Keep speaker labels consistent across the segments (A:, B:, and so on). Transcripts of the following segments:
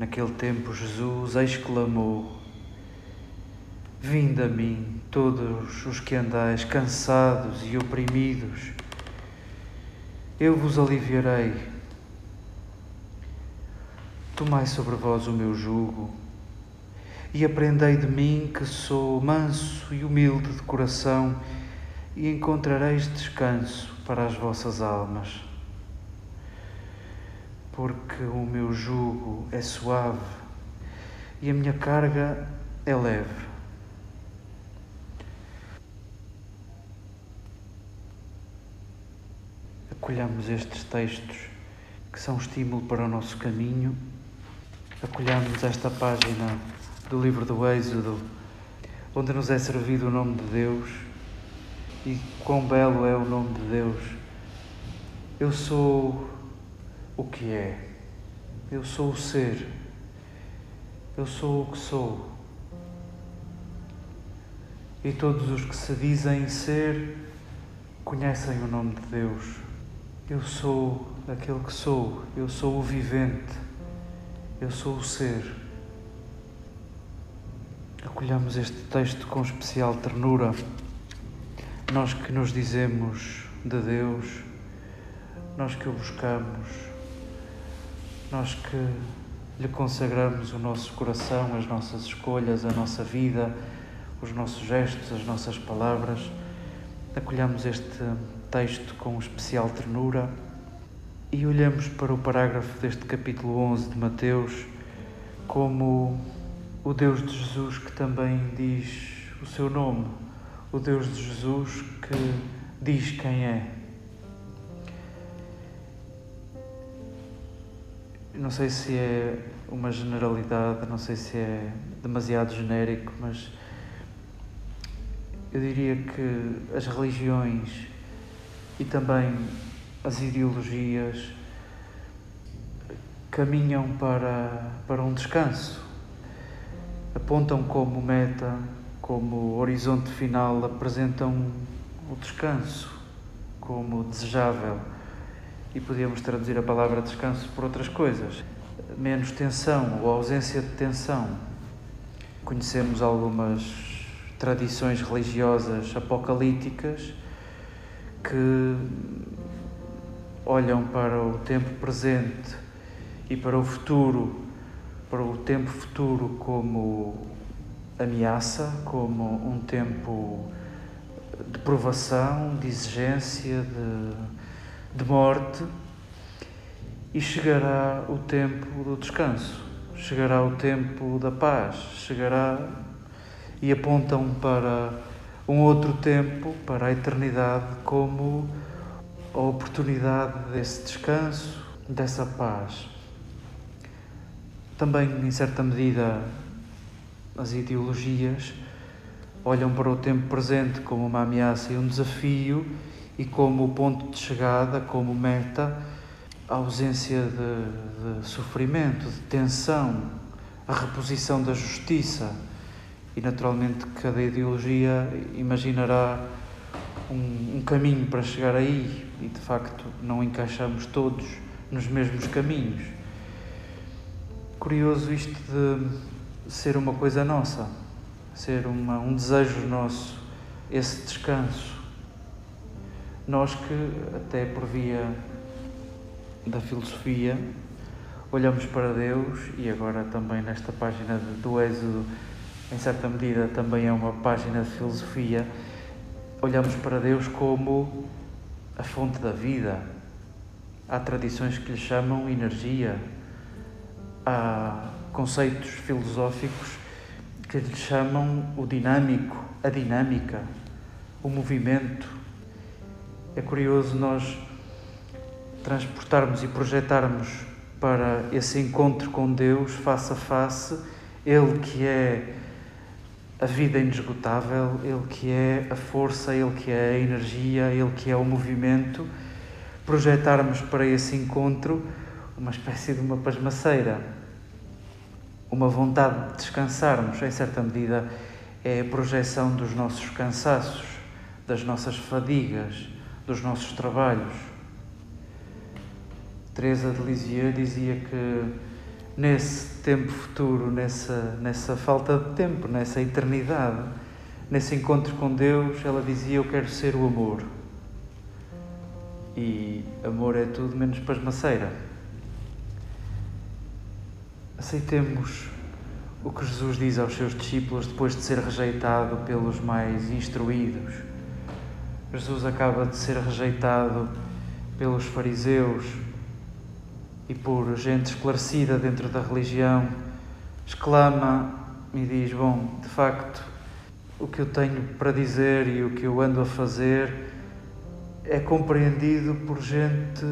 A: Naquele tempo, Jesus exclamou: Vinde a mim, todos os que andais cansados e oprimidos, eu vos aliviarei. Tomai sobre vós o meu jugo e aprendei de mim, que sou manso e humilde de coração, e encontrareis descanso para as vossas almas porque o meu jugo é suave e a minha carga é leve. Acolhamos estes textos que são estímulo para o nosso caminho. Acolhamos esta página do livro do Êxodo, onde nos é servido o nome de Deus e quão belo é o nome de Deus. Eu sou o que é. Eu sou o ser. Eu sou o que sou. E todos os que se dizem ser conhecem o nome de Deus. Eu sou aquele que sou. Eu sou o vivente. Eu sou o ser. Acolhamos este texto com especial ternura. Nós que nos dizemos de Deus, nós que o buscamos nós que lhe consagramos o nosso coração, as nossas escolhas, a nossa vida, os nossos gestos, as nossas palavras, acolhamos este texto com especial ternura e olhamos para o parágrafo deste capítulo 11 de Mateus como o Deus de Jesus que também diz o seu nome, o Deus de Jesus que diz quem é. Não sei se é uma generalidade, não sei se é demasiado genérico, mas eu diria que as religiões e também as ideologias caminham para, para um descanso, apontam como meta, como horizonte final, apresentam o descanso como desejável e podíamos traduzir a palavra descanso por outras coisas. Menos tensão ou ausência de tensão. Conhecemos algumas tradições religiosas apocalípticas que olham para o tempo presente e para o futuro, para o tempo futuro como ameaça, como um tempo de provação, de exigência, de de morte e chegará o tempo do descanso, chegará o tempo da paz, chegará e apontam para um outro tempo, para a eternidade, como a oportunidade desse descanso, dessa paz. Também, em certa medida, as ideologias olham para o tempo presente como uma ameaça e um desafio e como ponto de chegada, como meta, a ausência de, de sofrimento, de tensão, a reposição da justiça. E naturalmente cada ideologia imaginará um, um, caminho para chegar aí e de facto não encaixamos todos nos mesmos caminhos. Curioso isto de ser uma coisa nossa, ser uma, um desejo nosso, esse descanso. Nós que, até por via da filosofia, olhamos para Deus e agora também nesta página do Êxodo, em certa medida, também é uma página de filosofia, olhamos para Deus como a fonte da vida. Há tradições que lhe chamam energia, há conceitos filosóficos que lhe chamam o dinâmico, a dinâmica, o movimento. É curioso nós transportarmos e projetarmos para esse encontro com Deus face a face, Ele que é a vida inesgotável, Ele que é a força, Ele que é a energia, Ele que é o movimento, projetarmos para esse encontro uma espécie de uma pasmaceira, uma vontade de descansarmos, em certa medida, é a projeção dos nossos cansaços, das nossas fadigas dos nossos trabalhos. Teresa de Lisieux dizia que nesse tempo futuro, nessa, nessa falta de tempo, nessa eternidade, nesse encontro com Deus, ela dizia: Eu quero ser o amor. E amor é tudo menos pasmaceira. Aceitemos o que Jesus diz aos seus discípulos depois de ser rejeitado pelos mais instruídos. Jesus acaba de ser rejeitado pelos fariseus e por gente esclarecida dentro da religião. Exclama e diz: Bom, de facto, o que eu tenho para dizer e o que eu ando a fazer é compreendido por gente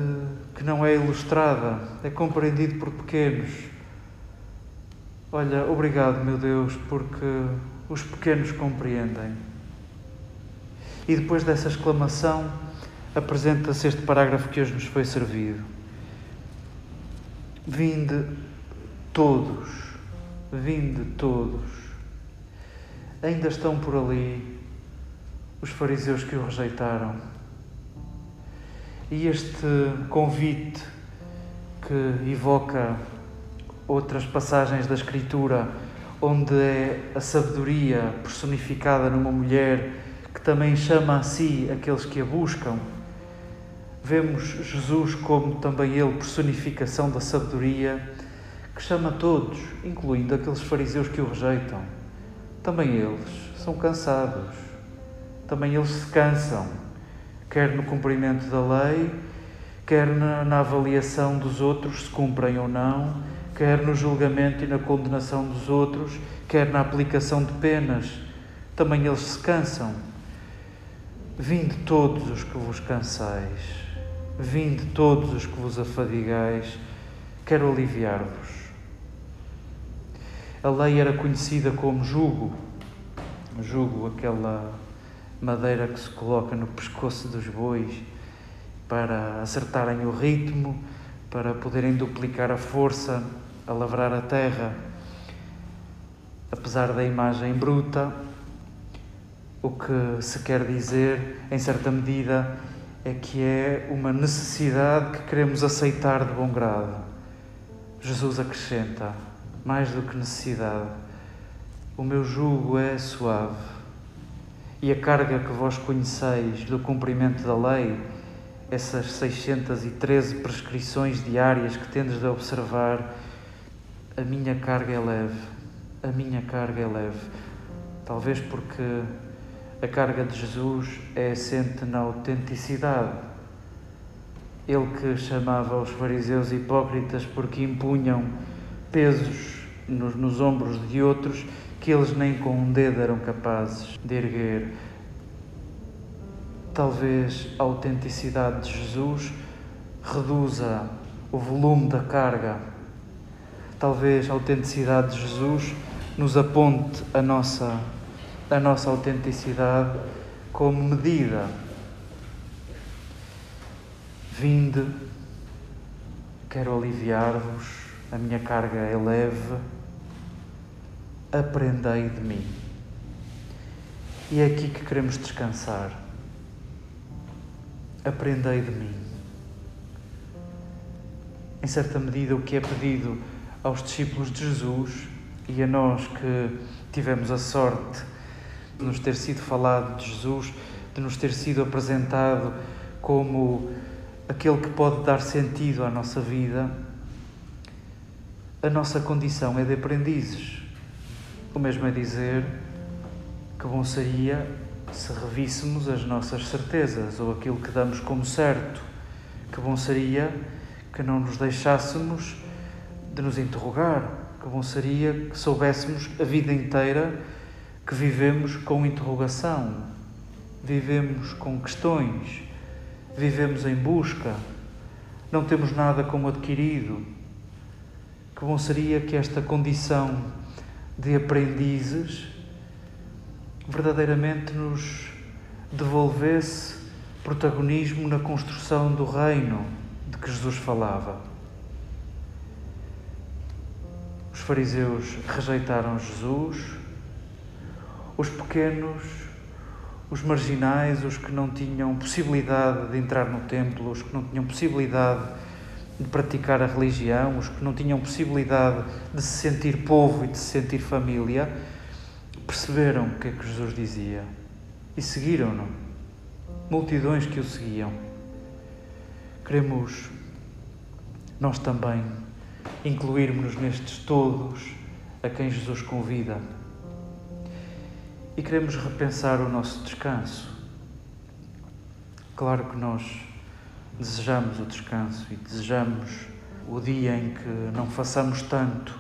A: que não é ilustrada, é compreendido por pequenos. Olha, obrigado, meu Deus, porque os pequenos compreendem. E depois dessa exclamação, apresenta-se este parágrafo que hoje nos foi servido. Vinde todos, vinde todos. Ainda estão por ali os fariseus que o rejeitaram. E este convite que evoca outras passagens da Escritura, onde é a sabedoria personificada numa mulher que também chama a si aqueles que a buscam. Vemos Jesus como também ele personificação da sabedoria, que chama todos, incluindo aqueles fariseus que o rejeitam. Também eles são cansados, também eles se cansam, quer no cumprimento da lei, quer na, na avaliação dos outros se cumprem ou não quer no julgamento e na condenação dos outros, quer na aplicação de penas. Também eles se cansam. Vinde todos os que vos cansais, vinde todos os que vos afadigais, quero aliviar-vos. A lei era conhecida como jugo, jugo, aquela madeira que se coloca no pescoço dos bois para acertarem o ritmo, para poderem duplicar a força a lavrar a terra. Apesar da imagem bruta, o que se quer dizer, em certa medida, é que é uma necessidade que queremos aceitar de bom grado. Jesus acrescenta, mais do que necessidade, o meu jugo é suave e a carga que vós conheceis do cumprimento da lei, essas 613 prescrições diárias que tendes de observar, a minha carga é leve, a minha carga é leve. Talvez porque a carga de Jesus é assente na autenticidade. Ele que chamava os fariseus hipócritas porque impunham pesos nos, nos ombros de outros que eles nem com um dedo eram capazes de erguer. Talvez a autenticidade de Jesus reduza o volume da carga talvez a autenticidade de Jesus nos aponte a nossa, a nossa autenticidade como medida. Vinde, quero aliviar-vos, a minha carga é leve, aprendei de mim. E é aqui que queremos descansar. Aprendei de mim. Em certa medida, o que é pedido aos discípulos de Jesus e a nós que tivemos a sorte de nos ter sido falado de Jesus, de nos ter sido apresentado como aquele que pode dar sentido à nossa vida, a nossa condição é de aprendizes. O mesmo é dizer que bom seria se revíssemos as nossas certezas ou aquilo que damos como certo. Que bom seria que não nos deixássemos de nos interrogar. Que bom seria que soubéssemos a vida inteira que vivemos com interrogação, vivemos com questões, vivemos em busca, não temos nada como adquirido. Que bom seria que esta condição de aprendizes verdadeiramente nos devolvesse protagonismo na construção do reino de que Jesus falava. Os fariseus rejeitaram Jesus, os pequenos, os marginais, os que não tinham possibilidade de entrar no templo, os que não tinham possibilidade de praticar a religião, os que não tinham possibilidade de se sentir povo e de se sentir família, perceberam o que é que Jesus dizia e seguiram-no. Multidões que o seguiam. Queremos nós também incluirmos-nos nestes todos a quem Jesus convida. E queremos repensar o nosso descanso. Claro que nós desejamos o descanso e desejamos o dia em que não façamos tanto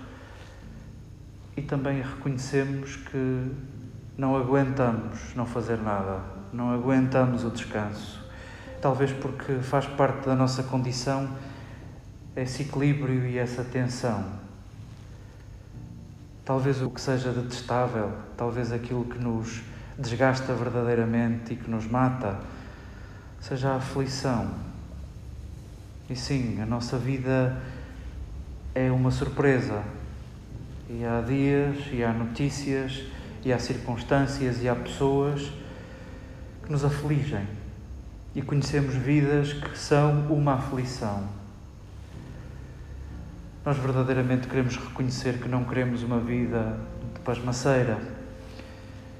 A: e também reconhecemos que não aguentamos não fazer nada, não aguentamos o descanso. Talvez porque faz parte da nossa condição esse equilíbrio e essa tensão. Talvez o que seja detestável, talvez aquilo que nos desgasta verdadeiramente e que nos mata, seja a aflição. E sim, a nossa vida é uma surpresa. E há dias, e há notícias, e há circunstâncias, e há pessoas que nos afligem. E conhecemos vidas que são uma aflição. Nós verdadeiramente queremos reconhecer que não queremos uma vida de pasmaceira.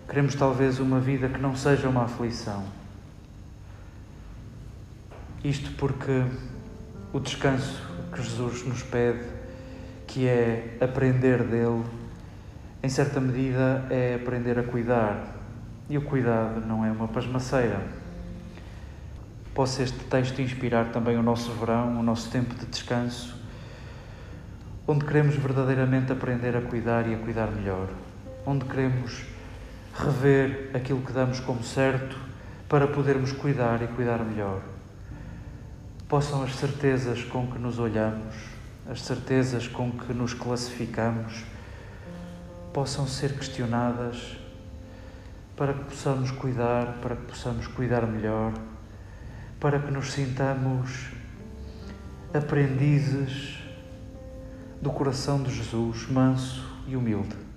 A: Queremos talvez uma vida que não seja uma aflição. Isto porque o descanso que Jesus nos pede, que é aprender dele, em certa medida é aprender a cuidar. E o cuidado não é uma pasmaceira. Possa este texto inspirar também o nosso verão, o nosso tempo de descanso onde queremos verdadeiramente aprender a cuidar e a cuidar melhor, onde queremos rever aquilo que damos como certo para podermos cuidar e cuidar melhor. Possam as certezas com que nos olhamos, as certezas com que nos classificamos, possam ser questionadas para que possamos cuidar, para que possamos cuidar melhor, para que nos sintamos aprendizes do coração de Jesus, manso e humilde.